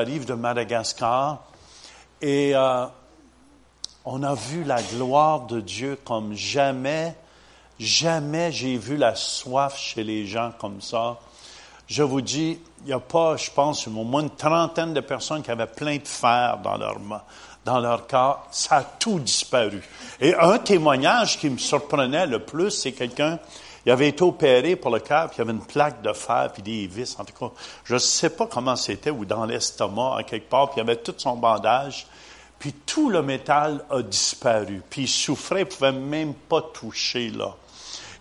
arrive de Madagascar et euh, on a vu la gloire de Dieu comme jamais, jamais j'ai vu la soif chez les gens comme ça. Je vous dis, il n'y a pas, je pense, au moins une trentaine de personnes qui avaient plein de fer dans leur, dans leur corps. Ça a tout disparu. Et un témoignage qui me surprenait le plus, c'est quelqu'un il avait été opéré pour le cœur, puis il y avait une plaque de fer, puis des vis. En tout cas, je ne sais pas comment c'était, ou dans l'estomac, à quelque part, puis il avait tout son bandage. Puis tout le métal a disparu. Puis il souffrait, il ne pouvait même pas toucher, là.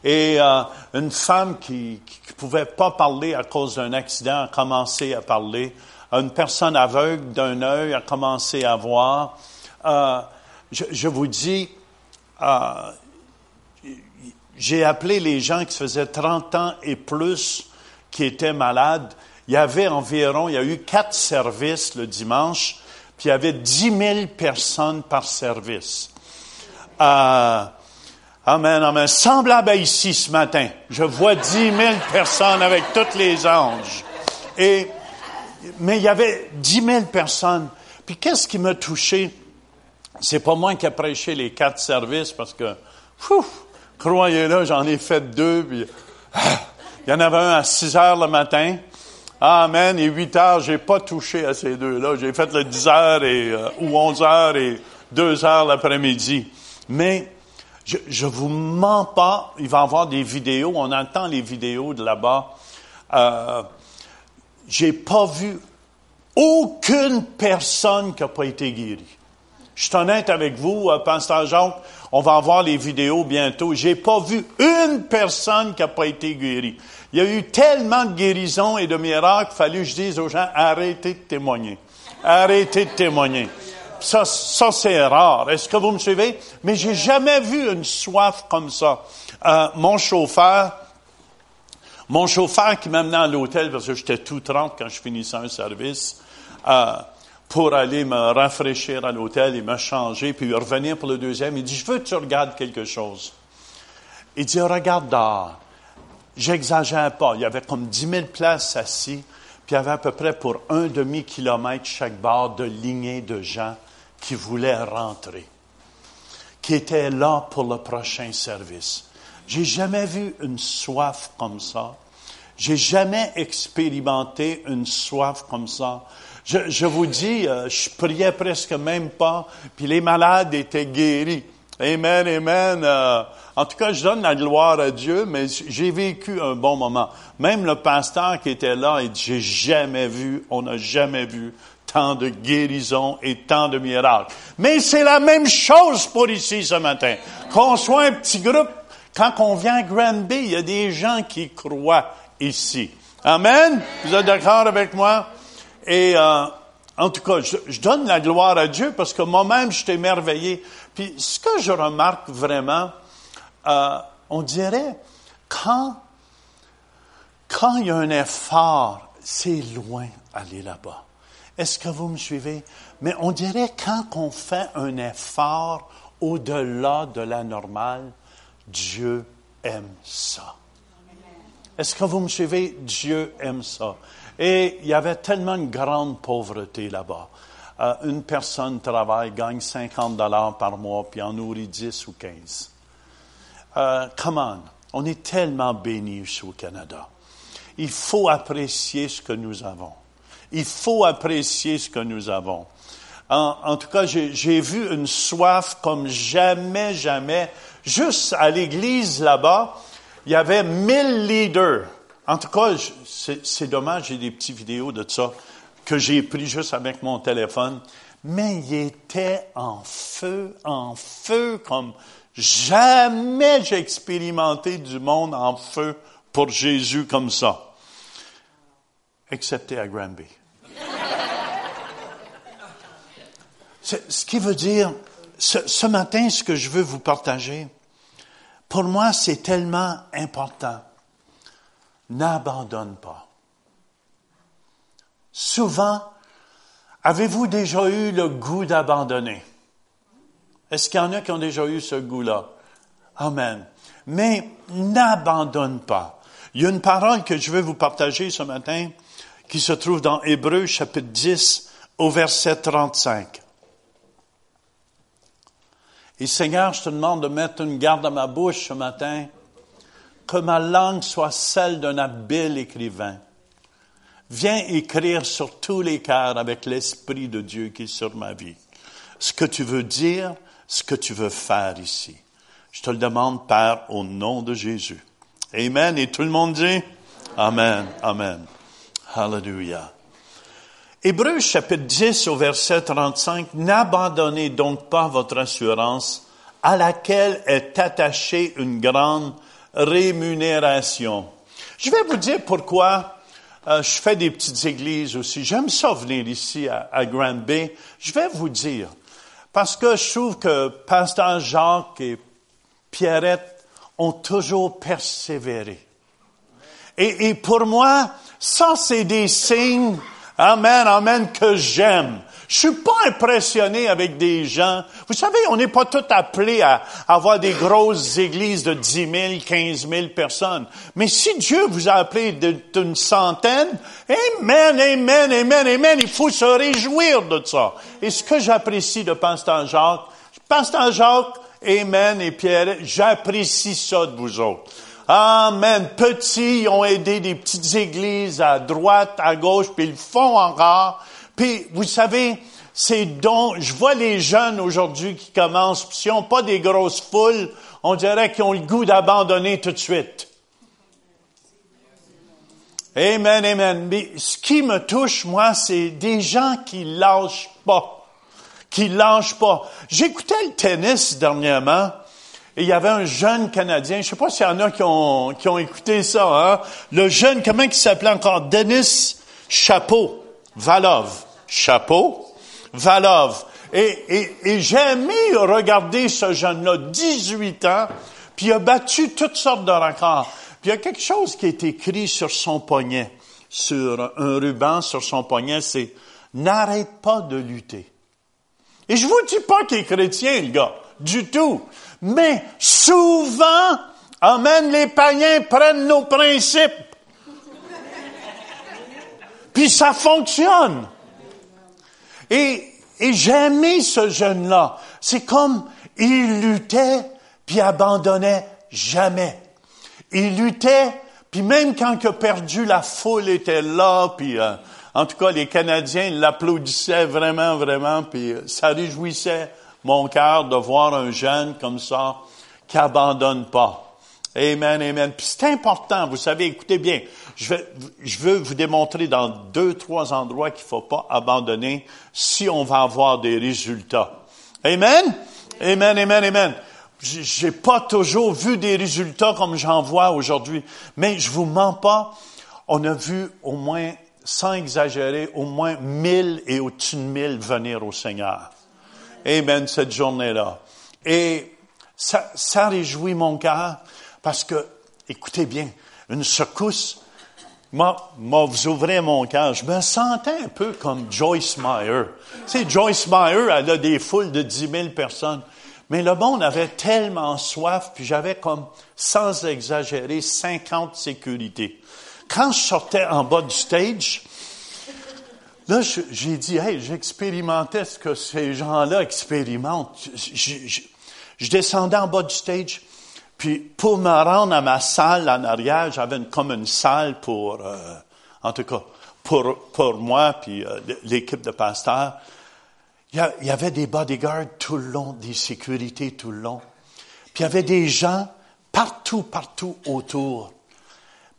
Et euh, une femme qui ne pouvait pas parler à cause d'un accident a commencé à parler. Une personne aveugle d'un œil a commencé à voir. Euh, je, je, vous dis, euh, j'ai appelé les gens qui faisaient 30 ans et plus qui étaient malades. Il y avait environ, il y a eu quatre services le dimanche, puis il y avait 10 000 personnes par service. Euh, amen, amen. Semblable à ici ce matin. Je vois 10 000 personnes avec tous les anges. Et, mais il y avait 10 000 personnes. Puis qu'est-ce qui m'a touché? C'est pas moi qui ai prêché les quatre services parce que, Croyez-le, j'en ai fait deux, puis ah, il y en avait un à 6 heures le matin. Amen. Et 8 heures, j'ai pas touché à ces deux-là. J'ai fait le 10 heures et, euh, ou 11 heures et 2 heures l'après-midi. Mais je, je vous mens pas. Il va y avoir des vidéos. On entend les vidéos de là-bas. Euh, j'ai pas vu aucune personne qui n'a pas été guérie. Je suis honnête avec vous, euh, Pasteur Jacques, on va avoir les vidéos bientôt. J'ai pas vu une personne qui n'a pas été guérie. Il y a eu tellement de guérisons et de miracles, fallu que je dise aux gens, arrêtez de témoigner. Arrêtez de témoigner. Ça, ça c'est rare. Est-ce que vous me suivez? Mais j'ai jamais vu une soif comme ça. Euh, mon chauffeur, mon chauffeur qui m'amenait à l'hôtel, parce que j'étais tout trempe quand je finissais un service, euh, pour aller me rafraîchir à l'hôtel et me changer, puis revenir pour le deuxième. Il dit, je veux que tu regardes quelque chose. Il dit, regarde dehors. J'exagère pas. Il y avait comme dix mille places assis, puis il y avait à peu près pour un demi-kilomètre chaque bord de lignées de gens qui voulaient rentrer, qui étaient là pour le prochain service. J'ai jamais vu une soif comme ça. J'ai jamais expérimenté une soif comme ça. Je, je vous dis, euh, je priais presque même pas, puis les malades étaient guéris. Amen, amen. Euh, en tout cas, je donne la gloire à Dieu, mais j'ai vécu un bon moment. Même le pasteur qui était là, il dit, j'ai jamais vu, on n'a jamais vu tant de guérisons et tant de miracles. Mais c'est la même chose pour ici ce matin. Qu'on soit un petit groupe, quand on vient à Granby, il y a des gens qui croient ici. Amen. Vous êtes d'accord avec moi? Et euh, en tout cas, je, donne la gloire à Dieu parce que moi-même, je suis émerveillé. Puis ce que je remarque vraiment, euh, on dirait, quand, quand il y a un effort, c'est loin aller là-bas. Est-ce que vous me suivez? Mais on dirait quand on fait un effort au-delà de la normale, Dieu aime ça. Est-ce que vous me suivez? Dieu aime ça. Et il y avait tellement de grande pauvreté là-bas. Euh, une personne travaille, gagne 50 dollars par mois, puis en nourrit 10 ou 15. Euh, come on, on est tellement bénis ici au Canada. Il faut apprécier ce que nous avons. Il faut apprécier ce que nous avons. En, en tout cas, j'ai vu une soif comme jamais, jamais. Juste à l'église là-bas, il y avait mille leaders en tout cas, c'est dommage, j'ai des petites vidéos de ça que j'ai pris juste avec mon téléphone. Mais il était en feu, en feu, comme jamais j'ai expérimenté du monde en feu pour Jésus comme ça. Excepté à Granby. ce qui veut dire, ce, ce matin, ce que je veux vous partager, pour moi, c'est tellement important n'abandonne pas. Souvent, avez-vous déjà eu le goût d'abandonner? Est-ce qu'il y en a qui ont déjà eu ce goût-là? Amen. Mais n'abandonne pas. Il y a une parole que je veux vous partager ce matin qui se trouve dans Hébreu chapitre 10, au verset 35. Et Seigneur, je te demande de mettre une garde à ma bouche ce matin, que ma langue soit celle d'un habile écrivain. Viens écrire sur tous les cœurs avec l'Esprit de Dieu qui est sur ma vie. Ce que tu veux dire, ce que tu veux faire ici. Je te le demande, Père, au nom de Jésus. Amen. Et tout le monde dit Amen. Amen. Hallelujah. Hébreu chapitre 10 au verset 35, N'abandonnez donc pas votre assurance à laquelle est attachée une grande rémunération. Je vais vous dire pourquoi euh, je fais des petites églises aussi. J'aime ça venir ici à, Grand Bay. Je vais vous dire, parce que je trouve que Pasteur Jacques et Pierrette ont toujours persévéré. Et pour moi, ça, c'est des signes, amen, amen, que j'aime. Je suis pas impressionné avec des gens. Vous savez, on n'est pas tous appelés à avoir des grosses églises de 10 000, 15 000 personnes. Mais si Dieu vous a appelé d'une centaine, amen, amen, amen, amen, il faut se réjouir de ça. Et ce que j'apprécie de Pasteur Jacques, Pasteur Jacques, amen, et Pierre, j'apprécie ça de vous autres. Amen. Petits, ils ont aidé des petites églises à droite, à gauche, puis ils le font encore. Puis, vous savez, c'est donc, je vois les jeunes aujourd'hui qui commencent, puis s'ils n'ont pas des grosses foules, on dirait qu'ils ont le goût d'abandonner tout de suite. Amen, amen. Mais ce qui me touche, moi, c'est des gens qui lâchent pas. Qui lâchent pas. J'écoutais le tennis dernièrement, et il y avait un jeune Canadien, je sais pas s'il y en a qui ont, qui ont écouté ça, hein? Le jeune, comment il s'appelait encore? Denis Chapeau, Valov. Chapeau, Valov. Et, et, et j'ai aimé regarder ce jeune-là, 18 ans, puis il a battu toutes sortes de records. Puis il y a quelque chose qui est écrit sur son poignet, sur un ruban sur son poignet, c'est n'arrête pas de lutter. Et je vous dis pas qu'il est chrétien, le gars, du tout. Mais souvent, Amen, les païens prennent nos principes. Puis ça fonctionne. Et, et j'ai ce jeune-là. C'est comme il luttait puis abandonnait jamais. Il luttait puis même quand il a perdu, la foule était là puis euh, en tout cas les Canadiens l'applaudissaient vraiment vraiment puis euh, ça réjouissait mon cœur de voir un jeune comme ça qui abandonne pas. Amen, amen. Puis c'est important, vous savez, écoutez bien, je, vais, je veux vous démontrer dans deux, trois endroits qu'il faut pas abandonner si on va avoir des résultats. Amen? Amen, amen, amen. J'ai pas toujours vu des résultats comme j'en vois aujourd'hui, mais je vous mens pas, on a vu au moins, sans exagérer, au moins mille et au-dessus de mille venir au Seigneur. Amen, cette journée-là. Et ça, ça réjouit mon cœur parce que, écoutez bien, une secousse, moi, moi, vous ouvrez mon cœur. Je me sentais un peu comme Joyce Meyer. Tu sais, Joyce Meyer, elle a des foules de dix mille personnes. Mais le monde avait tellement soif, puis j'avais comme, sans exagérer, 50 sécurités. Quand je sortais en bas du stage, là, j'ai dit, hey, j'expérimentais ce que ces gens-là expérimentent. Je, je descendais en bas du stage, puis pour me rendre à ma salle en arrière, j'avais comme une salle pour, euh, en tout cas, pour, pour moi, puis euh, l'équipe de pasteurs. Il y, avait des bodyguards tout le long, des sécurités tout le long. Puis il y avait des gens partout, partout autour.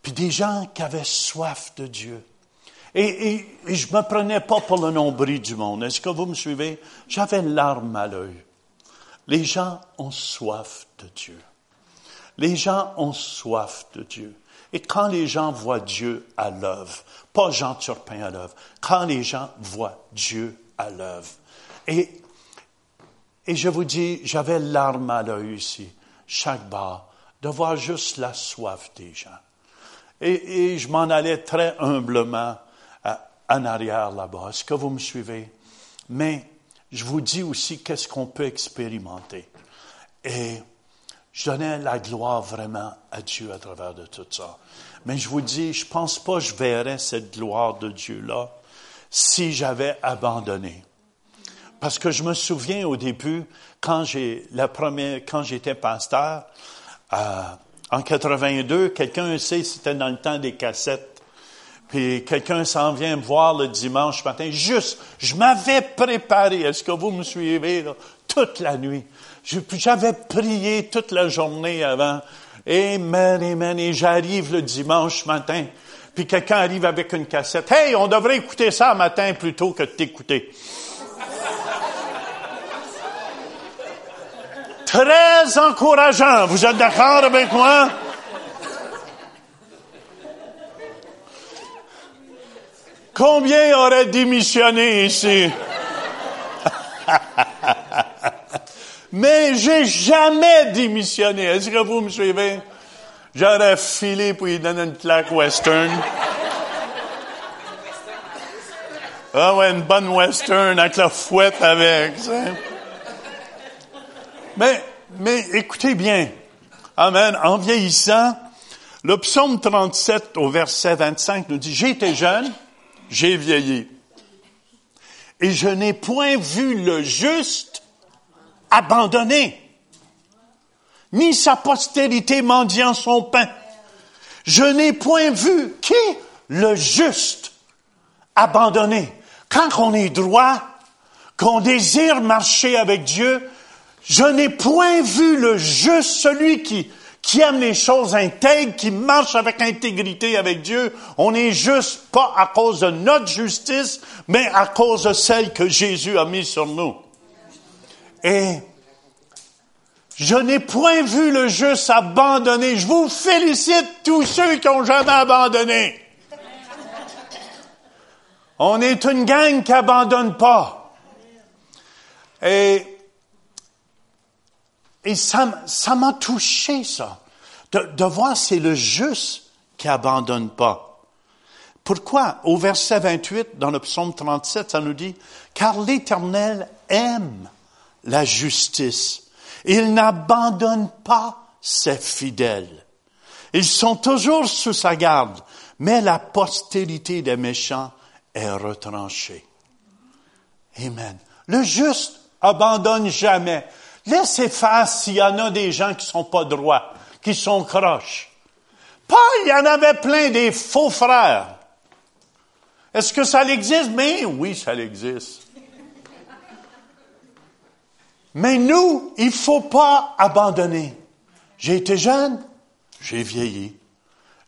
Puis des gens qui avaient soif de Dieu. Et, et, et je me prenais pas pour le nombril du monde. Est-ce que vous me suivez? J'avais l'arme à l'œil. Les gens ont soif de Dieu. Les gens ont soif de Dieu. Et quand les gens voient Dieu à l'œuvre, pas Jean Turpin à l'œuvre, quand les gens voient Dieu à l'œuvre, et, et je vous dis, j'avais l'arme à l'œil ici, chaque bar, de voir juste la soif des gens. Et, et je m'en allais très humblement à, en arrière là-bas. Est-ce que vous me suivez? Mais je vous dis aussi qu'est-ce qu'on peut expérimenter. Et je donnais la gloire vraiment à Dieu à travers de tout ça. Mais je vous dis, je pense pas que je verrai cette gloire de Dieu-là si j'avais abandonné. Parce que je me souviens au début, quand j'ai la première, quand j'étais pasteur, euh, en 82, quelqu'un sait, c'était dans le temps des cassettes. Puis quelqu'un s'en vient me voir le dimanche matin. Juste, je m'avais préparé. Est-ce que vous me suivez? Toute la nuit. J'avais prié toute la journée avant. Amen, amen. Et j'arrive le dimanche matin. Puis quelqu'un arrive avec une cassette. Hey, on devrait écouter ça matin plutôt que de t'écouter. Très encourageant. Vous êtes d'accord avec moi? Combien auraient démissionné ici? Mais j'ai jamais démissionné. Est-ce que vous me suivez? J'aurais filé pour lui donner une claque western. Ah ouais, une bonne western avec la fouette avec. Mais, mais écoutez bien. Amen. En vieillissant, le psaume 37 au verset 25 nous dit, été jeune, j'ai vieilli. Et je n'ai point vu le juste abandonné, ni sa postérité mendiant son pain. Je n'ai point vu qui le juste abandonné. Quand on est droit, qu'on désire marcher avec Dieu, je n'ai point vu le juste, celui qui, qui aime les choses intègres, qui marche avec intégrité avec Dieu. On n'est juste pas à cause de notre justice, mais à cause de celle que Jésus a mise sur nous. Et je n'ai point vu le juste abandonné. Je vous félicite tous ceux qui ont jamais abandonné. On est une gang qui abandonne pas. Et et ça, ça m'a touché, ça. De, de voir c'est le juste qui abandonne pas. Pourquoi? Au verset 28, dans le psaume 37, ça nous dit, car l'Éternel aime la justice. Il n'abandonne pas ses fidèles. Ils sont toujours sous sa garde, mais la postérité des méchants est retranchée. Amen. Le juste abandonne jamais. Laissez faire s'il y en a des gens qui sont pas droits, qui sont croches. Paul, il y en avait plein des faux frères. Est-ce que ça existe? Mais oui, ça existe. Mais nous, il faut pas abandonner. J'ai été jeune, j'ai vieilli.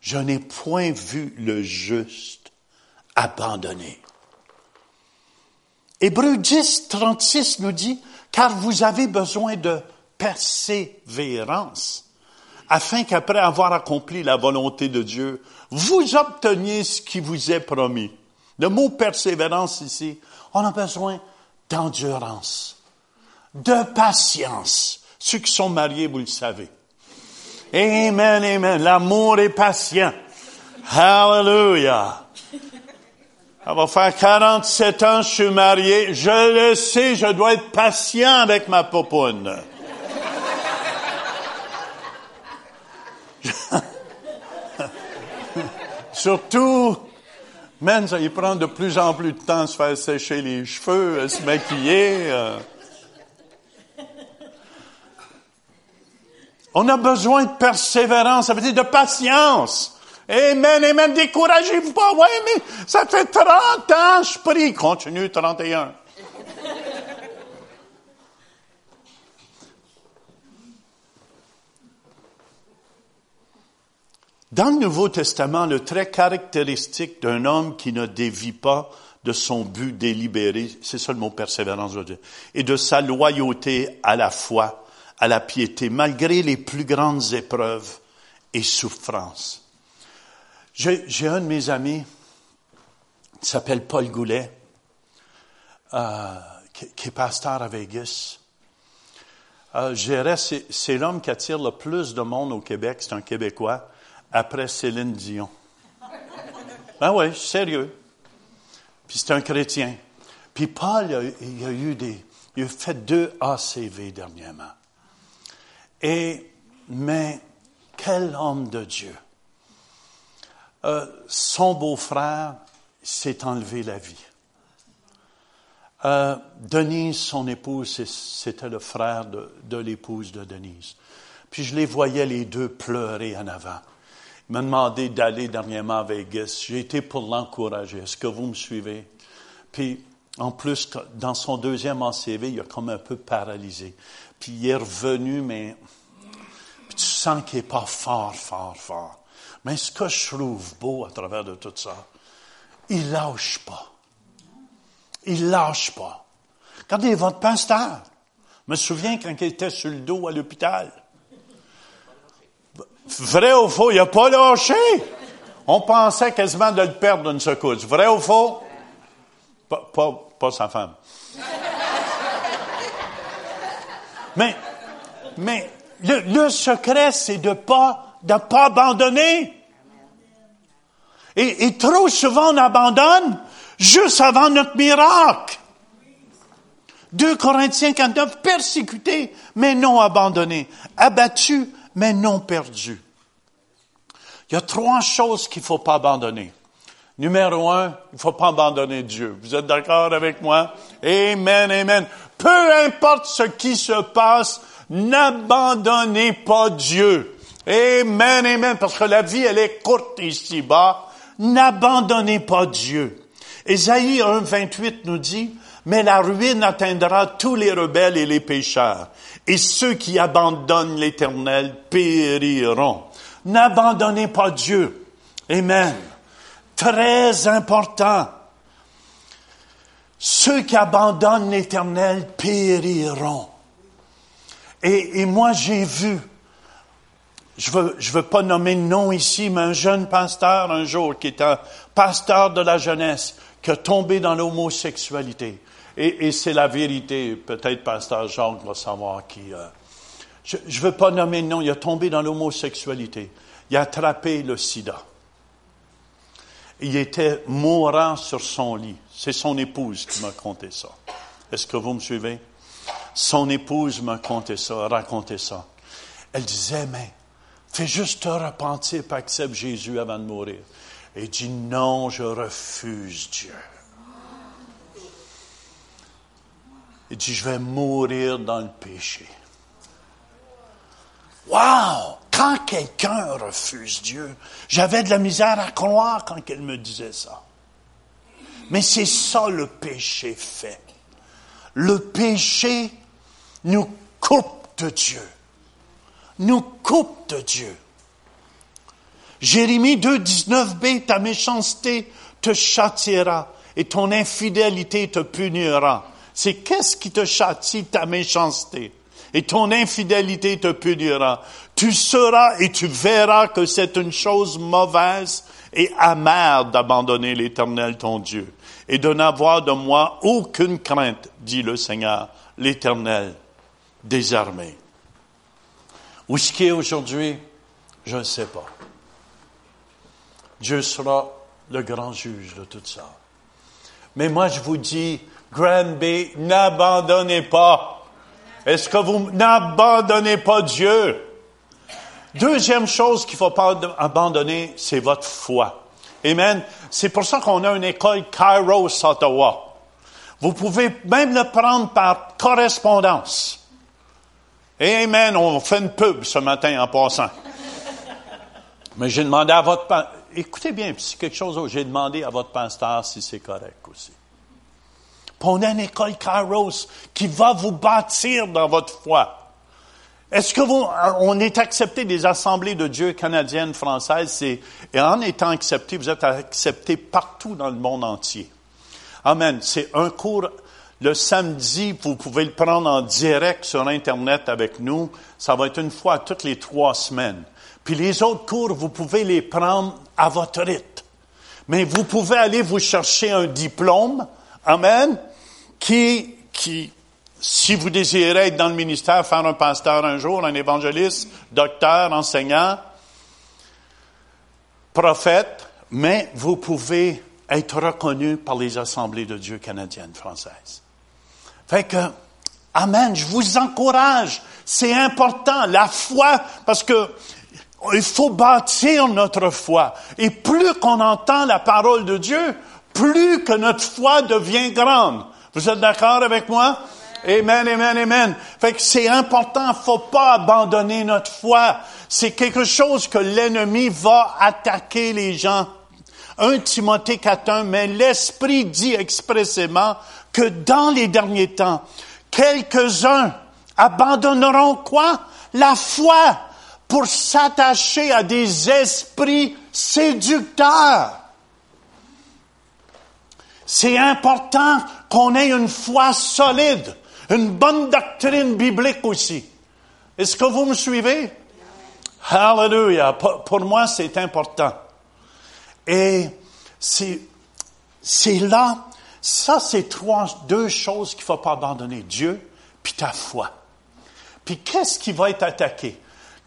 Je n'ai point vu le juste abandonné. Hébreu 10, 36 nous dit, car vous avez besoin de persévérance, afin qu'après avoir accompli la volonté de Dieu, vous obteniez ce qui vous est promis. Le mot persévérance ici, on a besoin d'endurance, de patience. Ceux qui sont mariés, vous le savez. Amen, amen. L'amour est patient. Hallelujah. Ça va faire 47 ans, je suis marié. Je le sais, je dois être patient avec ma popoune. Surtout, même ça il prend de plus en plus de temps à se faire sécher les cheveux, à se maquiller. On a besoin de persévérance, ça veut dire de patience. Amen, amen, découragez-vous pas. Ouais, mais ça fait 30 ans, je prie. Continue, 31. Dans le Nouveau Testament, le trait caractéristique d'un homme qui ne dévie pas de son but délibéré, c'est ça le mot persévérance, je dire, et de sa loyauté à la foi, à la piété, malgré les plus grandes épreuves et souffrances. J'ai un de mes amis qui s'appelle Paul Goulet, euh, qui, est pasteur à Vegas. Euh, c'est l'homme qui attire le plus de monde au Québec, c'est un Québécois, après Céline Dion. Ben oui, sérieux. Puis c'est un chrétien. Puis Paul, il a, eu des, il a fait deux ACV dernièrement. Et, mais, quel homme de Dieu. Euh, son beau-frère s'est enlevé la vie. Euh, Denise, son épouse, c'était le frère de, l'épouse de Denise. Puis je les voyais les deux pleurer en avant. Il m'a demandé d'aller dernièrement à Vegas. J'ai été pour l'encourager. Est-ce que vous me suivez? Puis, en plus, dans son deuxième ACV, il a comme un peu paralysé. Puis il est revenu, mais tu sens qu'il n'est pas fort, fort, fort. Mais ce que je trouve beau à travers de tout ça, il lâche pas. Il lâche pas. Regardez votre pasteur. Je me souviens quand il était sur le dos à l'hôpital. Vrai ou faux, il n'a pas lâché. On pensait quasiment de le perdre d'une secousse. Vrai ou faux? Pas, pas sa femme. Mais, le, secret, c'est de pas, de pas abandonner. Et, et trop souvent, on abandonne juste avant notre miracle. 2 Corinthiens 49, persécuté, mais non abandonné. Abattu, mais non perdu. Il y a trois choses qu'il ne faut pas abandonner. Numéro un, il ne faut pas abandonner Dieu. Vous êtes d'accord avec moi? Amen, amen. Peu importe ce qui se passe, n'abandonnez pas Dieu. Amen, amen. Parce que la vie, elle est courte ici-bas. N'abandonnez pas Dieu. Ésaïe 1, 28 nous dit, mais la ruine atteindra tous les rebelles et les pécheurs, et ceux qui abandonnent l'Éternel périront. N'abandonnez pas Dieu. Amen. Très important. Ceux qui abandonnent l'Éternel périront. Et, moi, j'ai vu, je veux, je veux pas nommer de nom ici, mais un jeune pasteur un jour, qui est un pasteur de la jeunesse, qui a tombé dans l'homosexualité. Et, c'est la vérité. Peut-être pasteur Jacques va savoir qui. Euh, je ne veux pas nommer de nom. Il a tombé dans l'homosexualité. Il a attrapé le sida. Il était mourant sur son lit. C'est son épouse qui m'a conté ça. Est-ce que vous me suivez? Son épouse m'a conté ça, raconté ça. Elle disait, mais fais juste te repentir et accepte Jésus avant de mourir. Et dit, non, je refuse Dieu. Il dit, je vais mourir dans le péché. Wow! Quand quelqu'un refuse Dieu, j'avais de la misère à croire quand elle me disait ça. Mais c'est ça le péché fait. Le péché nous coupe de Dieu. Nous coupe de Dieu. Jérémie 2, 19b, ta méchanceté te châtiera et ton infidélité te punira. C'est qu'est-ce qui te châtie ta méchanceté? Et ton infidélité te punira. Tu sauras et tu verras que c'est une chose mauvaise et amère d'abandonner l'Éternel ton Dieu et de n'avoir de moi aucune crainte, dit le Seigneur, l'Éternel des armées. Où ce qui est aujourd'hui, je ne sais pas. Dieu sera le grand juge de tout ça. Mais moi, je vous dis, Granby, n'abandonnez pas. Est-ce que vous n'abandonnez pas Dieu? Deuxième chose qu'il faut pas abandonner, c'est votre foi. Amen. C'est pour ça qu'on a une école Kairos Ottawa. Vous pouvez même le prendre par correspondance. Amen. On fait une pub ce matin en passant. Mais j'ai demandé à votre écoutez bien, c'est quelque chose j'ai demandé à votre pasteur si c'est correct aussi. On a une école Kairos qui va vous bâtir dans votre foi. Est-ce que vous, on est accepté des assemblées de Dieu canadiennes, françaises, et, en étant accepté, vous êtes accepté partout dans le monde entier. Amen. C'est un cours le samedi, vous pouvez le prendre en direct sur Internet avec nous. Ça va être une fois toutes les trois semaines. Puis les autres cours, vous pouvez les prendre à votre rythme. Mais vous pouvez aller vous chercher un diplôme, amen, qui, qui, si vous désirez être dans le ministère, faire un pasteur un jour, un évangéliste, docteur, enseignant, prophète, mais vous pouvez être reconnu par les assemblées de Dieu canadiennes, françaises. Fait que, Amen, je vous encourage. C'est important, la foi, parce que il faut bâtir notre foi. Et plus qu'on entend la parole de Dieu, plus que notre foi devient grande. Vous êtes d'accord avec moi? Amen, amen, amen. Fait que c'est important, faut pas abandonner notre foi. C'est quelque chose que l'ennemi va attaquer les gens. 1 Timothée 4.1, mais l'Esprit dit expressément que dans les derniers temps, quelques-uns abandonneront quoi? La foi pour s'attacher à des esprits séducteurs. C'est important qu'on ait une foi solide, une bonne doctrine biblique aussi. Est-ce que vous me suivez? Hallelujah. Pour moi, c'est important. Et c'est, là, ça, c'est trois, deux choses qu'il ne faut pas abandonner. Dieu, puis ta foi. Puis qu'est-ce qui va être attaqué?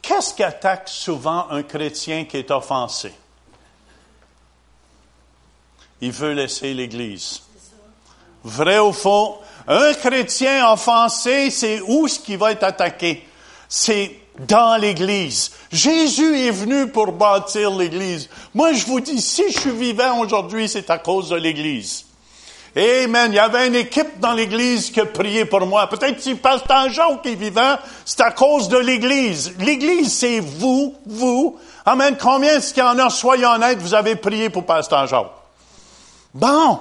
Qu'est-ce qui attaque souvent un chrétien qui est offensé? Il veut laisser l'Église. Vrai ou faux? Un chrétien offensé, c'est où ce qui va être attaqué? C'est dans l'Église. Jésus est venu pour bâtir l'Église. Moi, je vous dis, si je suis vivant aujourd'hui, c'est à cause de l'Église. Amen. Il y avait une équipe dans l'Église qui a prié pour moi. Peut-être si Pasteur Jean qui est vivant, c'est à cause de l'Église. L'Église, c'est vous, vous. Amen. Combien est-ce qu'il y en a, soyez honnêtes, vous avez prié pour Pasteur Jean? Bon,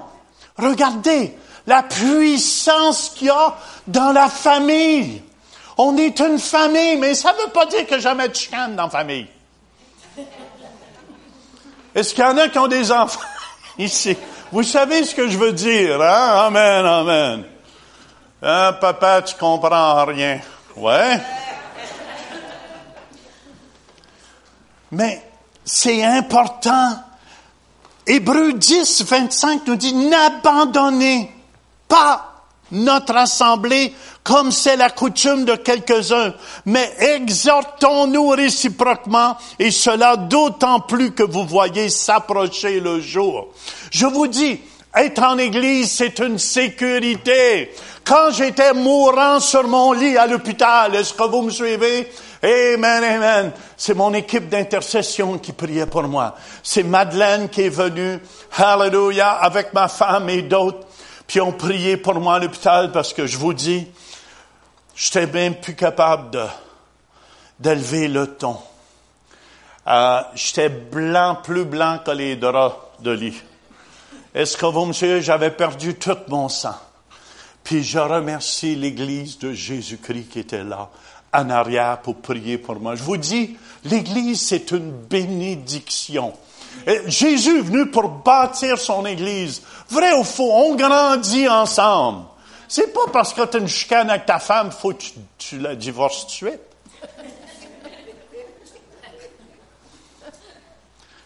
regardez la puissance qu'il y a dans la famille. On est une famille, mais ça ne veut pas dire que jamais de chicane dans la famille. Est-ce qu'il y en a qui ont des enfants ici? Vous savez ce que je veux dire, hein? Amen, amen. Hein, papa, tu comprends rien. Ouais. Mais c'est important. Hébreu 10, 25 nous dit, n'abandonnez pas notre assemblée comme c'est la coutume de quelques-uns, mais exhortons-nous réciproquement, et cela d'autant plus que vous voyez s'approcher le jour. Je vous dis, être en église, c'est une sécurité. Quand j'étais mourant sur mon lit à l'hôpital, est-ce que vous me suivez? Amen, amen. C'est mon équipe d'intercession qui priait pour moi. C'est Madeleine qui est venue, hallelujah, avec ma femme et d'autres, puis ont prié pour moi à l'hôpital parce que je vous dis, j'étais même plus capable d'élever le ton. Euh, j'étais blanc, plus blanc que les draps de lit. Est-ce que vous me j'avais perdu tout mon sang? Puis je remercie l'Église de Jésus-Christ qui était là, en arrière, pour prier pour moi. Je vous dis, l'Église, c'est une bénédiction. Jésus est venu pour bâtir son Église. Vrai ou faux, on grandit ensemble. C'est pas parce que tu as une chicane avec ta femme, faut que tu, la divorces tout de suite.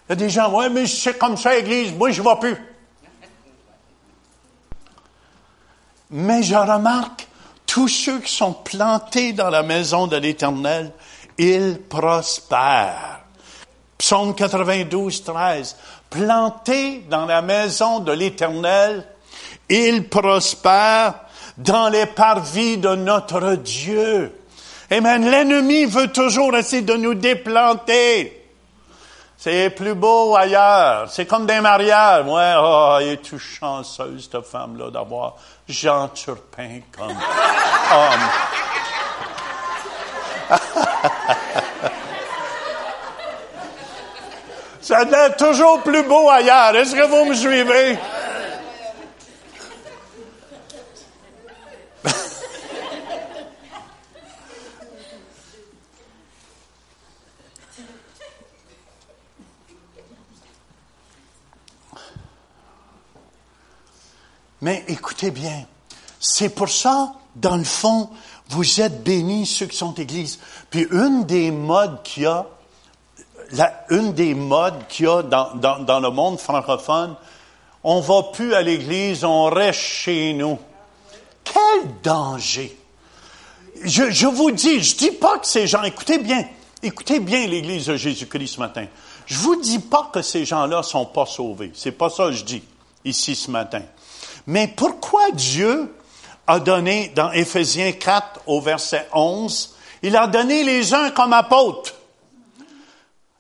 Il y a des gens, ouais, mais c'est comme ça, Église, moi, je ne vais plus. Mais je remarque, tous ceux qui sont plantés dans la maison de l'Éternel, ils prospèrent. Psaume 92, 13. Plantés dans la maison de l'Éternel, ils prospèrent dans les parvis de notre Dieu. Amen. L'ennemi veut toujours essayer de nous déplanter. C'est plus beau ailleurs. C'est comme des mariages. Ouais, oh, elle est tout chanceuse, cette femme-là, d'avoir Jean Turpin comme homme. Ça être toujours plus beau ailleurs. Est-ce que vous me suivez? Mais écoutez bien, c'est pour ça, dans le fond, vous êtes bénis, ceux qui sont églises. Puis une des modes qu'il y a, une des modes qu'il y a dans, dans, le monde francophone, on va plus à l'église, on reste chez nous. Quel danger! Je, je vous dis, je dis pas que ces gens, écoutez bien, écoutez bien l'église de Jésus-Christ ce matin. Je vous dis pas que ces gens-là sont pas sauvés. C'est pas ça que je dis ici ce matin. Mais pourquoi Dieu a donné dans Éphésiens 4 au verset 11, il a donné les uns comme apôtres,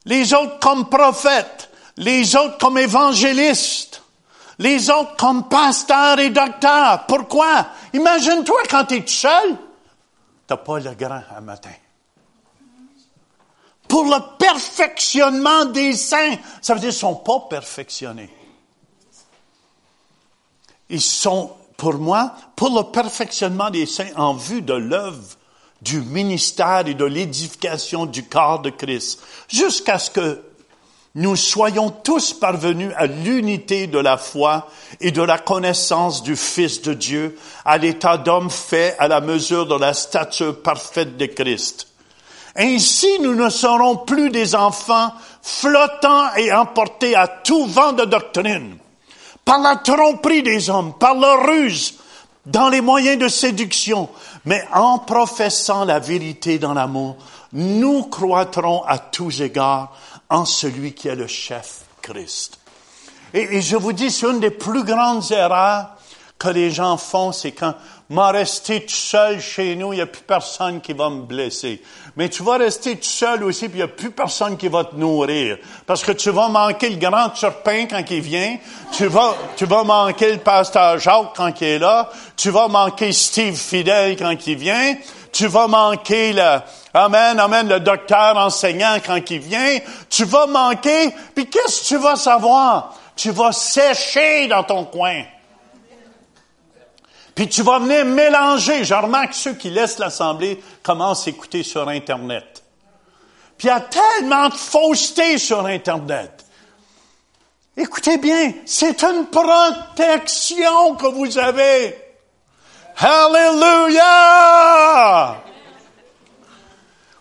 les autres comme prophètes, les autres comme évangélistes, Les autres comme pasteur et docteur. Pourquoi? Imagine-toi quand tu es tout seul, t'as pas le grand à matin. Pour le perfectionnement des saints. Ça veut dire qu'ils sont pas perfectionnés. Ils sont, pour moi, pour le perfectionnement des saints en vue de l'œuvre du ministère et de l'édification du corps de Christ, jusqu'à ce que nous soyons tous parvenus à l'unité de la foi et de la connaissance du Fils de Dieu, à l'état d'homme fait à la mesure de la stature parfaite de Christ. Ainsi, nous ne serons plus des enfants flottants et emportés à tout vent de doctrine, par la tromperie des hommes, par leur ruse, dans les moyens de séduction, mais en professant la vérité dans l'amour, nous croîtrons à tous égards en celui qui est le chef Christ. Et, je vous dis, c'est une des plus grandes erreurs que les gens font, c'est quand m'a resté seul chez nous, il n'y a plus personne qui va me blesser. Mais tu vas rester tout seul aussi, puis il n'y a plus personne qui va te nourrir. Parce que tu vas manquer le grand turpin quand il vient, tu vas, tu vas manquer le pasteur Jacques quand il est là, tu vas manquer Steve Fidel quand il vient, tu vas manquer le, Amen, amen, le docteur enseignant quand il vient, tu vas manquer, puis qu'est-ce que tu vas savoir? Tu vas sécher dans ton coin. Puis tu vas venir mélanger. Je remarque ceux qui laissent l'Assemblée commencent à écouter sur Internet. Puis il y a tellement de fausseté sur Internet. Écoutez bien, c'est une protection que vous avez. Hallelujah!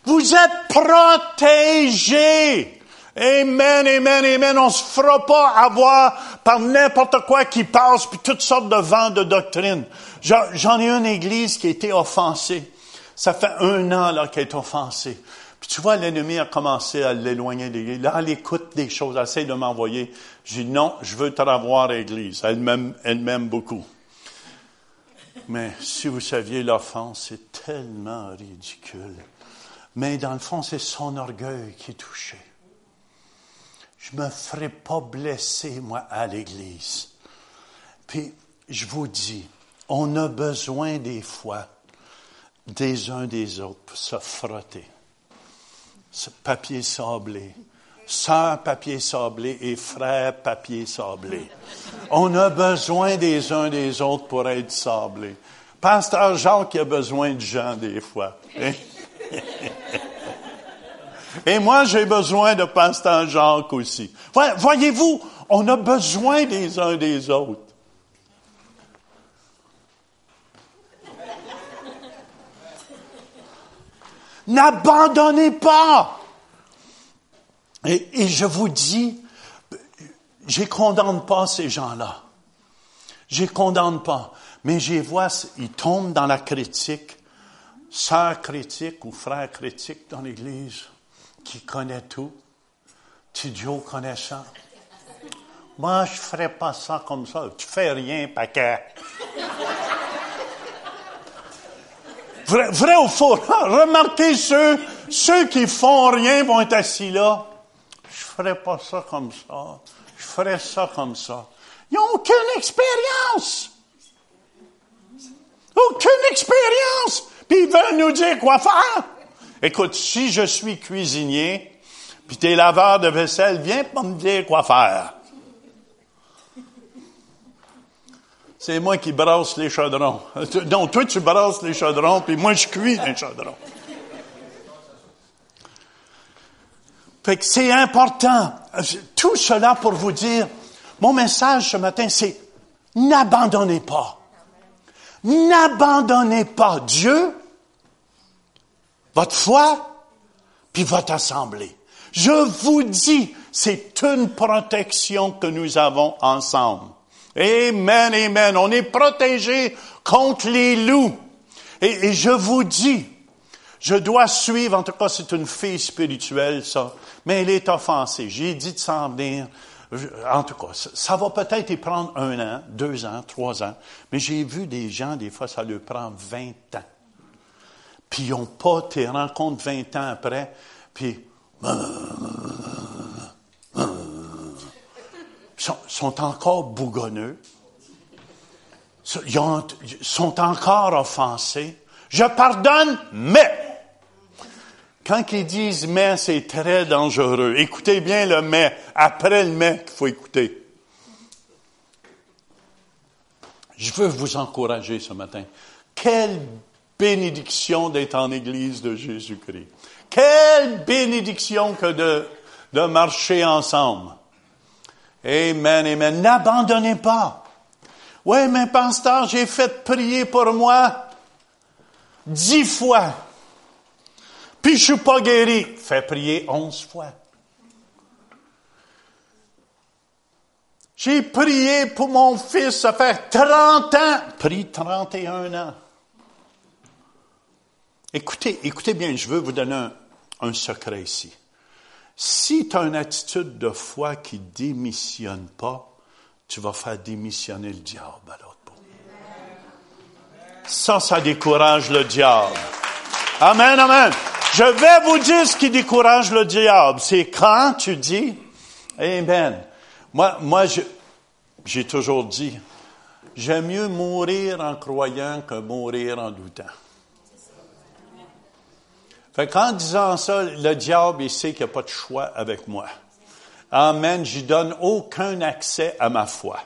Vous êtes protégés. Amen, amen, amen. On se fera pas avoir par n'importe quoi qui passe, puis toutes sortes de vents de doctrine. J'en ai une église qui a été offensée. Ça fait un an là qu'elle est offensée. Puis tu vois, l'ennemi a commencé à l'éloigner de l'église. Là, elle écoute des choses, elle essaie de m'envoyer. J'ai dit non, je veux te revoir à l'église. Elle m'aime, beaucoup. Mais si vous saviez l'offense, c'est tellement ridicule. Mais dans le fond, c'est son orgueil qui est touché. Je me ferai pas blesser, moi, à l'Église. Puis, je vous dis, on a besoin des fois des uns des autres pour se frotter. Ce papier sablé. Sœur papier sablé et frère papier sablé. On a besoin des uns des autres pour être sablés. Pasteur Jacques a besoin de gens des fois. Et moi, j'ai besoin de Pasteur Jacques aussi. Voyez-vous, on a besoin des uns des autres. N'abandonnez pas. Et, je vous dis, je condamne pas ces gens-là. Je condamne pas. Mais je vois, ils tombent dans la critique sœur critique ou frère critique dans l'Église qui connaît tout, tu Dieu connaissant. Moi, je ne ferais pas ça comme ça. Tu fais rien, paquet. Vrai, vrai ou faux? Remarquez ceux, ceux qui font rien vont être assis là. Je ferais pas ça comme ça. Je ferais ça comme ça. Ils n'ont aucune expérience. Aucune expérience puis ils veulent nous dire quoi faire. Écoute, si je suis cuisinier, puis t'es laveur de vaisselle, viens pas me dire quoi faire. C'est moi qui brasse les chaudrons. Non, toi tu brasses les chaudrons, puis moi je cuis les chaudrons. Fait que c'est important. Tout cela pour vous dire, mon message ce matin, c'est n'abandonnez pas. N'abandonnez pas Dieu, votre foi, puis votre assemblée. Je vous dis, c'est une protection que nous avons ensemble. Amen, amen. On est protégé contre les loups. Et, je vous dis, je dois suivre, en tout cas c'est une fille spirituelle ça, mais elle est offensée. J'ai dit de s'en venir en tout cas, ça, va peut-être y prendre un an, deux ans, trois ans, mais j'ai vu des gens, des fois, ça leur prend 20 ans. Puis ils n'ont pas tes rencontres 20 ans après, puis... Ils sont, encore bougonneux, sont encore offensés. Je pardonne, mais. Quand ils disent mais, c'est très dangereux. Écoutez bien le mais, après le mais qu'il faut écouter. Je veux vous encourager ce matin. Quelle bénédiction d'être en Église de Jésus-Christ. Quelle bénédiction que de marcher ensemble. Amen, amen. N'abandonnez pas. Oui, mais pasteur, j'ai fait prier pour moi dix fois. Puis je suis pas guéri. Fais prier onze fois. J'ai prié pour mon fils, ça fait 30 ans. Prie 31 ans. Écoutez, écoutez bien, je veux vous donner un secret ici. Si tu as une attitude de foi qui démissionne pas, tu vas faire démissionner le diable à l'autre bout. Ça, ça décourage le diable. Amen, amen. Je vais vous dire ce qui décourage le diable. C'est quand tu dis, Amen. Moi, moi, j'ai toujours dit, j'aime mieux mourir en croyant que mourir en doutant. Fait qu'en disant ça, le diable, il sait qu'il n'y a pas de choix avec moi. Amen. J'y donne aucun accès à ma foi.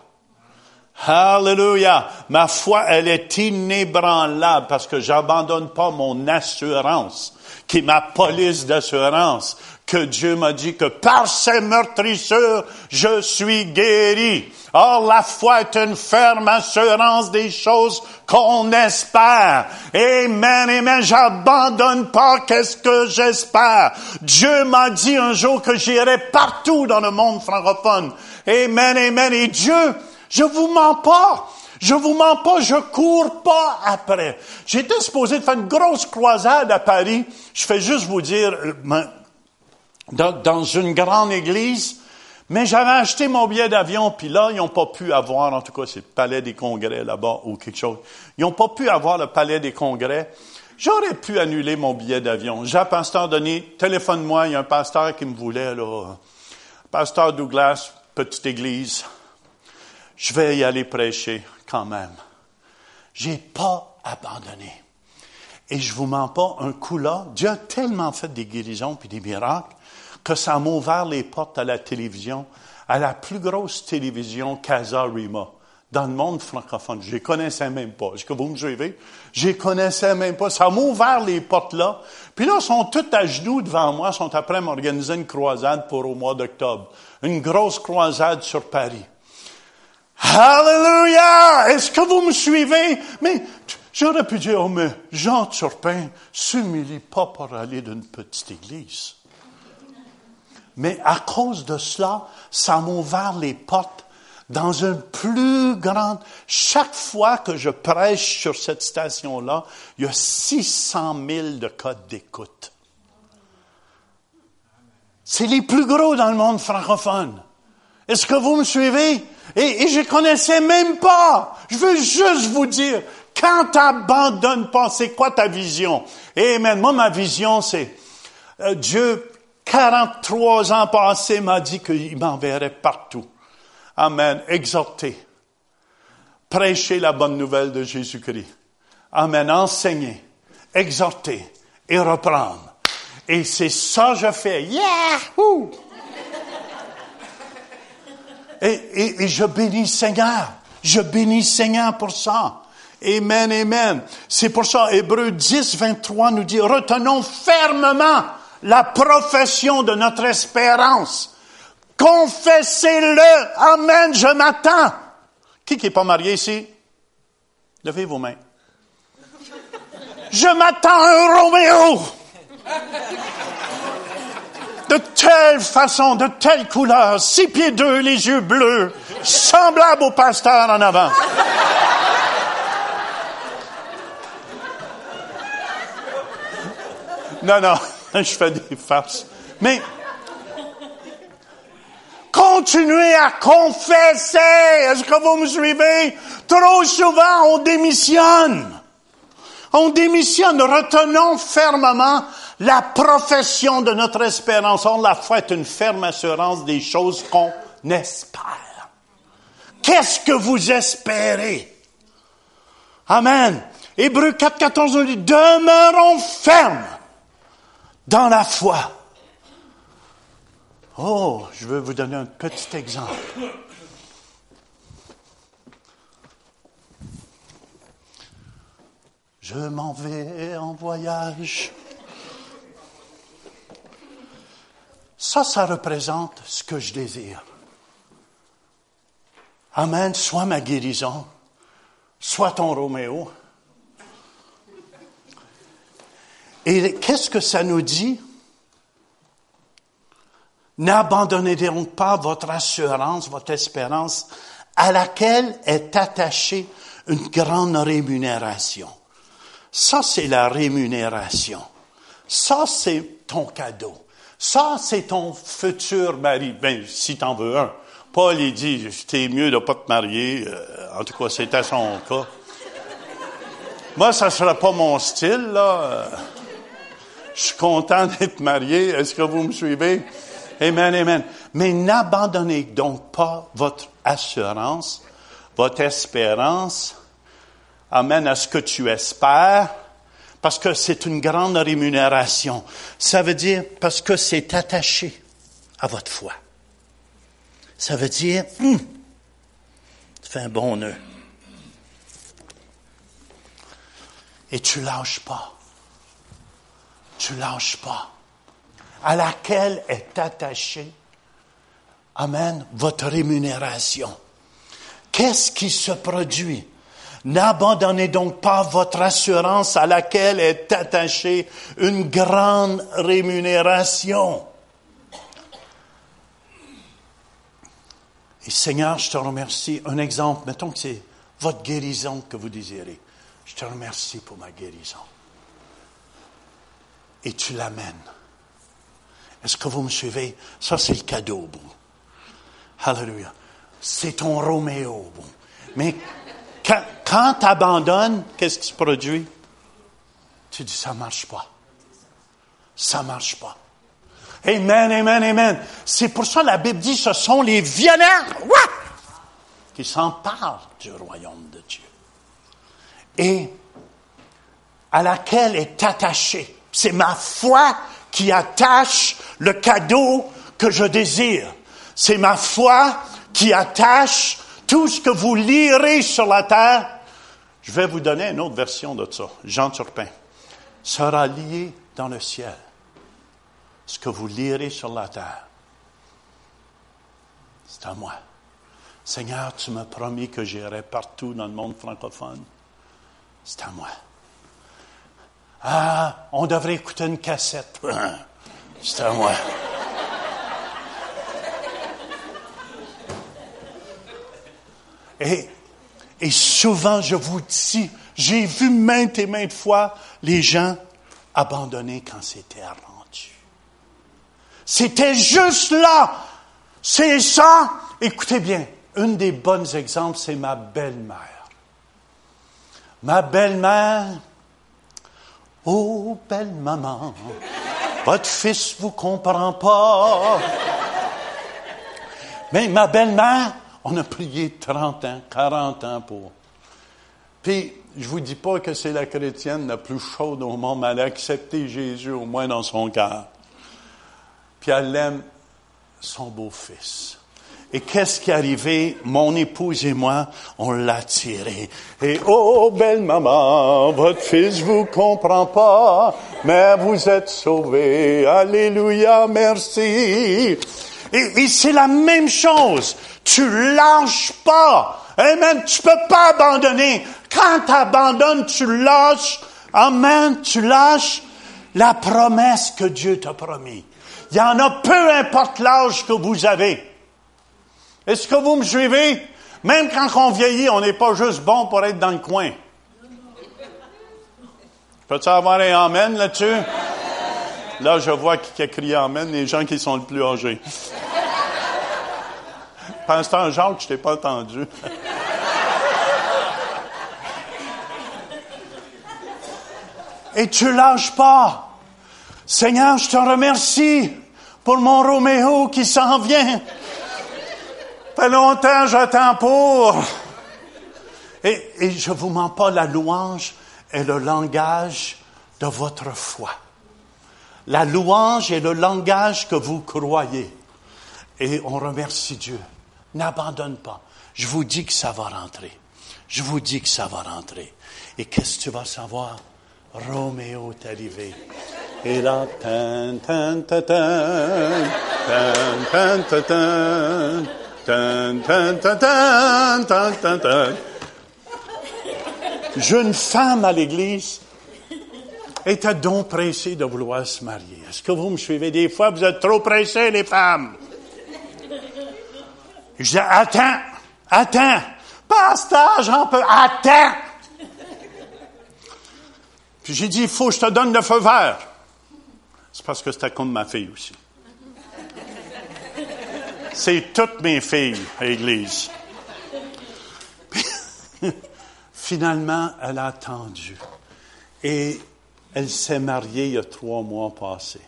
Hallelujah. Ma foi, elle est inébranlable parce que j'abandonne pas mon assurance, qui est ma police d'assurance, que Dieu m'a dit que par ses meurtrissures, je suis guéri. Or, la foi est une ferme assurance des choses qu'on espère. Amen, amen. J'abandonne pas qu'est-ce que j'espère. Dieu m'a dit un jour que j'irai partout dans le monde francophone. Amen, amen. Et Dieu, je vous mens pas. Je vous mens pas, je cours pas après. J'étais supposé de faire une grosse croisade à Paris. Je fais juste vous dire, euh, dans, une grande église, mais j'avais acheté mon billet d'avion, puis là, ils n'ont pas pu avoir, en tout cas, c'est le palais des congrès là-bas ou quelque chose. Ils n'ont pas pu avoir le palais des congrès. J'aurais pu annuler mon billet d'avion. J'ai un pasteur donné, téléphone-moi, il y a un pasteur qui me voulait, là. Pasteur Douglas, petite église. Je vais y aller prêcher quand même. J'ai pas abandonné. Et je vous mens pas, un coup là, Dieu a tellement fait des guérisons puis des miracles que ça m'a ouvert les portes à la télévision, à la plus grosse télévision Casa Rima dans le monde francophone. Je les connaissais même pas. Est-ce que vous me suivez? Je les connaissais même pas. Ça m'a ouvert les portes là. Puis là, ils sont tous à genoux devant moi, sont après m'organiser une croisade pour au mois d'octobre. Une grosse croisade sur Paris. Hallelujah! Est-ce que vous me suivez? Mais j'aurais pu dire, oh, mais Jean Turpin s'humilie pas pour aller d'une petite église. Mais à cause de cela, ça m'a ouvert les portes dans une plus grande... Chaque fois que je prêche sur cette station-là, il y a 600 000 de codes d'écoute. C'est les plus gros dans le monde francophone. Est-ce que vous me suivez? Et, et je connaissais même pas. Je veux juste vous dire, quand t'abandonnes pas, c'est quoi ta vision? Amen. Moi, ma vision, c'est euh, Dieu 43 ans passés, m'a dit qu'il m'enverrait partout. Amen. Exhorter. Prêcher la bonne nouvelle de Jésus-Christ. Amen. Enseigner. Exhorter. Et reprendre. Et c'est ça que je fais. Yeah! Et, et, je bénis Seigneur. Je bénis Seigneur pour ça. Amen, amen. C'est pour ça, Hébreu 10, 23 nous dit, retenons fermement la profession de notre espérance. Confessez-le. Amen, je m'attends. Qui qui est pas marié ici? Levez vos mains. Je m'attends un Roméo. De telle façon, de telle couleur, six pieds deux, les yeux bleus, semblable au pasteur en avant. Non, non. je fais des farces. Mais continuez à confesser. Est-ce que vous me suivez? Trop souvent, on démissionne. On démissionne. Retenons fermement la profession de notre espérance. La foi est une ferme assurance des choses qu'on espère. Qu'est-ce que vous espérez? Amen. Hébreu 4, 14 nous dit, demeurons fermes dans la foi. Oh, je veux vous donner un petit exemple. Je m'en vais en voyage. Ça, ça représente ce que je désire. Amen, soit ma guérison, soit ton Roméo. Et qu'est-ce que ça nous dit? N'abandonnez donc pas votre assurance, votre espérance, à laquelle est attachée une grande rémunération. Ça, c'est la rémunération. Ça, c'est ton cadeau. Ça, c'est ton futur mari. Ben, si t'en veux un. Paul, il dit, c'était mieux de pas te marier. Euh, en tout cas, c'était son cas. Moi, ça sera pas mon style, là. Je suis content d'être marié. Est-ce que vous me suivez? Amen, amen. Mais n'abandonnez donc pas votre assurance, votre espérance. Amen à ce que tu espères, parce que c'est une grande rémunération. Ça veut dire parce que c'est attaché à votre foi. Ça veut dire, hum, tu fais un bon nœud. Et tu lâches pas. Tu lâches pas à laquelle est attachée, Amen, votre rémunération. Qu'est-ce qui se produit? N'abandonnez donc pas votre assurance à laquelle est attachée une grande rémunération. Et Seigneur, je te remercie. Un exemple, mettons que c'est votre guérison que vous désirez. Je te remercie pour ma guérison. Et tu l'amènes. Est-ce que vous me suivez? Ça, c'est le cadeau au bout. Hallelujah. C'est ton Roméo bout. Mais quand, tu abandonnes, qu'est-ce qui se produit? Tu dis, ça marche pas. Ça marche pas. Amen, amen, amen. C'est pour ça que la Bible dit, ce sont les violents qui s'emparent du royaume de Dieu. Et à laquelle est attachée. C'est ma foi qui attache le cadeau que je désire. C'est ma foi qui attache tout ce que vous lirez sur la terre. Je vais vous donner une autre version de ça. Jean Turpin. Sera lié dans le ciel. Ce que vous lirez sur la terre. C'est à moi. Seigneur, tu m'as promis que j'irai partout dans le monde francophone. C'est à moi. Ah, on devrait écouter une cassette. C'est à moi. Et, souvent, je vous dis, j'ai vu maintes et maintes fois les gens abandonner quand c'était rendu. C'était juste là. C'est ça. Écoutez bien, un des bons exemples, c'est ma belle-mère. Ma belle-mère, Oh, belle maman, votre fils vous comprend pas. Mais ma belle-mère, on a prié 30 ans, 40 ans pour. Puis, je vous dis pas que c'est la chrétienne la plus chaude au monde, mais elle a accepté Jésus au moins dans son cœur. Puis elle aime son beau-fils. Et qu'est-ce qui est arrivé? Mon épouse et moi, on l'a tiré. Et oh, belle maman, votre fils vous comprend pas, mais vous êtes sauvé. Alléluia, merci. Et, et c'est la même chose. Tu lâches pas. Amen. Tu peux pas abandonner. Quand tu abandonnes, tu lâches. Amen. Tu lâches la promesse que Dieu t'a promis. Il y en a peu importe l'âge que vous avez. Est-ce que vous me suivez? Même quand on vieillit, on n'est pas juste bon pour être dans le coin. Peux-tu avoir un Amen là-dessus? Là, je vois qui a crié Amen, les gens qui sont le plus âgés. Pasteur Jacques, je t'ai pas entendu. Et tu lâches pas. Seigneur, je te remercie pour mon Roméo qui s'en vient. Fait longtemps j'attends pour. Et, et je vous mens pas, la louange est le langage de votre foi. La louange est le langage que vous croyez. Et on remercie Dieu. N'abandonne pas. Je vous dis que ça va rentrer. Je vous dis que ça va rentrer. Et qu'est-ce que tu vas savoir? Roméo est arrivé. Et là, tan, tan, tan, tan, tan, tan, tan, tan, Jeune femme à l'église était donc pressée de vouloir se marier? Est-ce que vous me suivez? Des fois, vous êtes trop pressées, les femmes. Je dis, attends, attends, pas à cet âge, on peut, attends. Puis j'ai dit, il faut que je te donne le feu vert. C'est parce que c'était comme ma fille aussi. C'est toutes mes filles à l'église. Finalement, elle a attendu. Et elle s'est mariée il y a trois mois passés.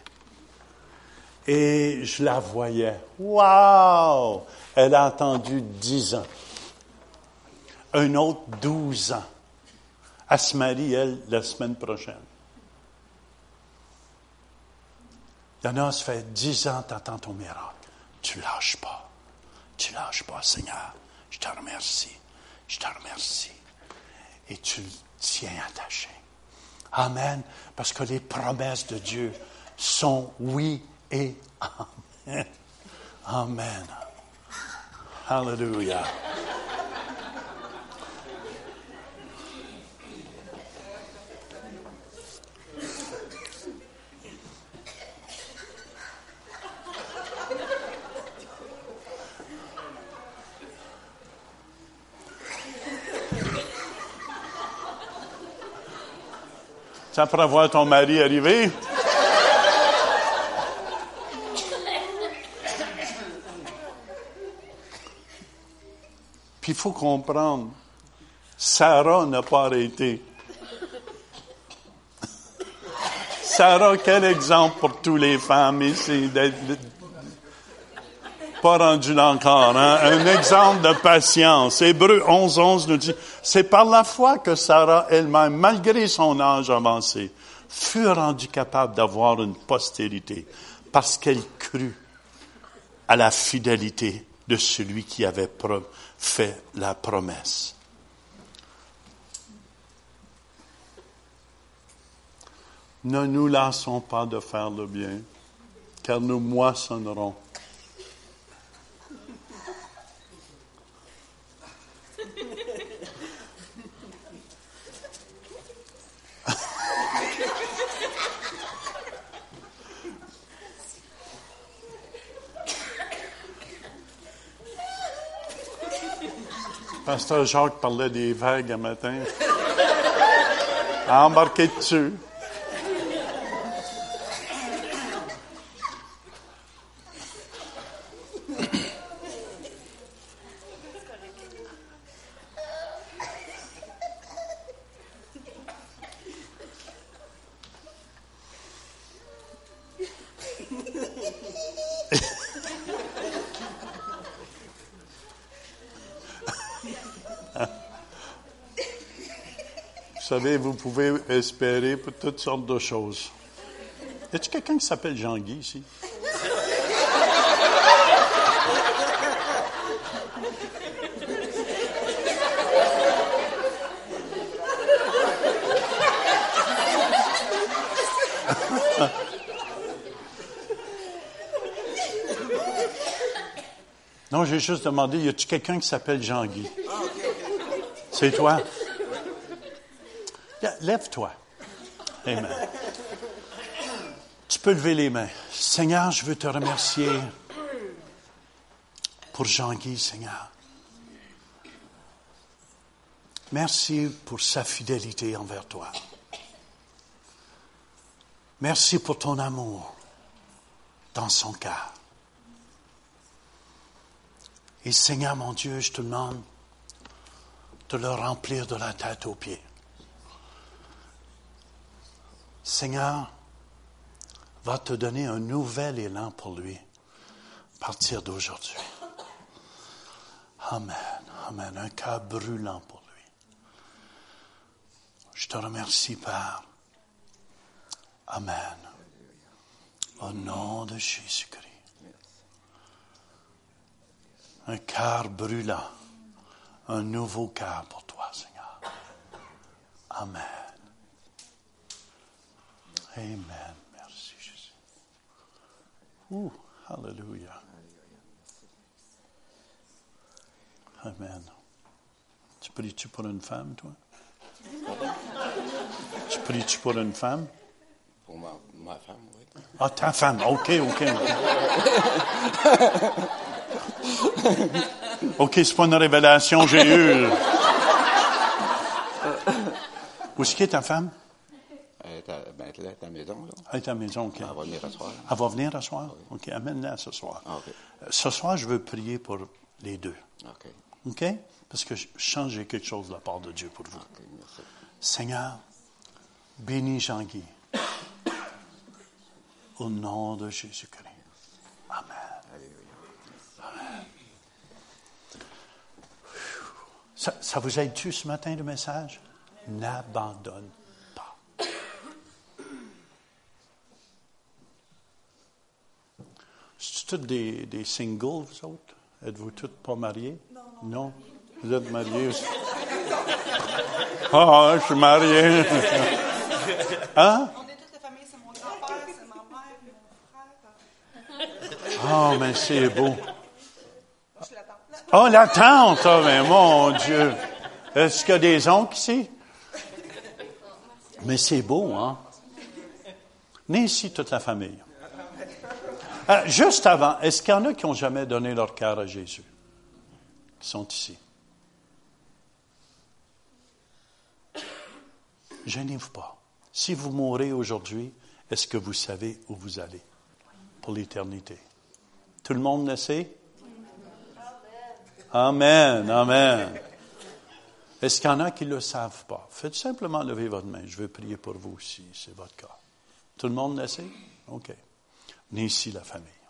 Et je la voyais. Wow! Elle a attendu dix ans. Un autre douze ans. Elle se marie, elle, la semaine prochaine. Dana, ça fait dix ans, t'attends ton miracle. Tu lâches pas. Tu lâches pas, Seigneur. Je te remercie. Je te remercie. Et tu tiens attaché. Amen. Parce que les promesses de Dieu sont oui et amen. Amen. Hallelujah. Après voir ton mari arriver. Puis il faut comprendre, Sarah n'a pas arrêté. Sarah, quel exemple pour toutes les femmes ici, pas rendu là encore, hein? un exemple de patience. Hébreu 11, 11 nous dit, c'est par la foi que Sarah elle-même, malgré son âge avancé, fut rendue capable d'avoir une postérité, parce qu'elle crut à la fidélité de celui qui avait fait la promesse. Ne nous lassons pas de faire le bien, car nous moissonnerons Pasteur Jacques parlait des vagues un matin. Embarqué dessus. Savez, vous pouvez espérer pour toutes sortes de choses. Y a-t-il quelqu'un qui s'appelle Jean-Guy ici? Non, j'ai juste demandé, y a-t-il quelqu'un qui s'appelle Jean-Guy? C'est toi? Lève-toi. Amen. Tu peux lever les mains. Seigneur, je veux te remercier pour Jean-Guy, Seigneur. Merci pour sa fidélité envers toi. Merci pour ton amour dans son cœur. Et Seigneur mon Dieu, je te demande de le remplir de la tête aux pieds. Seigneur va te donner un nouvel élan pour lui à partir d'aujourd'hui. Amen. Amen. Un cœur brûlant pour lui. Je te remercie, Père. Amen. Au nom de Jésus-Christ. Un cœur brûlant. Un nouveau cœur pour toi, Seigneur. Amen. Amen. Merci, Jésus. Ouh, Alléluia. Amen. Tu pries-tu pour une femme, toi? Tu pries-tu pour une femme? Pour ma, ma femme, oui. Ah, ta femme. OK, OK, OK. OK, c'est pas une révélation j'ai eue. Où est-ce qu'est ta femme? À, ben, elle est à la maison, là. Elle est à la maison, OK. Elle va venir à soir. Elle va venir ce soir? OK, amène-la ce soir. Ah. Euh, Ce soir, je veux prier pour les deux. OK. OK? Parce que je quelque chose de la part de Dieu pour vous. Merci. Seigneur, bénis Jean-Guy. Au nom de Jésus-Christ. Amen. Amen. Ça, ça vous aide-tu ce matin le message? N'abandonne pas. C'est toutes des, des singles, vous autres? Êtes-vous toutes pas mariées? Non. Vous êtes mariés aussi? Ah, je suis marié. Hein? On est toute la famille, c'est mon grand-père, c'est ma mère, mon frère. Ah, mais c'est beau. Je suis la tante. Oh, la tante, oh, mais mon Dieu. Est-ce qu'il y a des oncles ici? Mais c'est beau, hein? Venez ici, toute la famille. Euh, juste avant, est-ce qu'il y en a qui n'ont jamais donné leur cœur à Jésus? Qui sont ici? Gênez-vous pas. Si vous mourrez aujourd'hui, est-ce que vous savez où vous allez pour l'éternité? Tout le monde le sait? Amen, amen. Est-ce qu'il y en a qui ne le savent pas? Faites simplement lever votre main. Je vais prier pour vous si c'est votre cas. Tout le monde le sait? OK. Venez ici, la famille.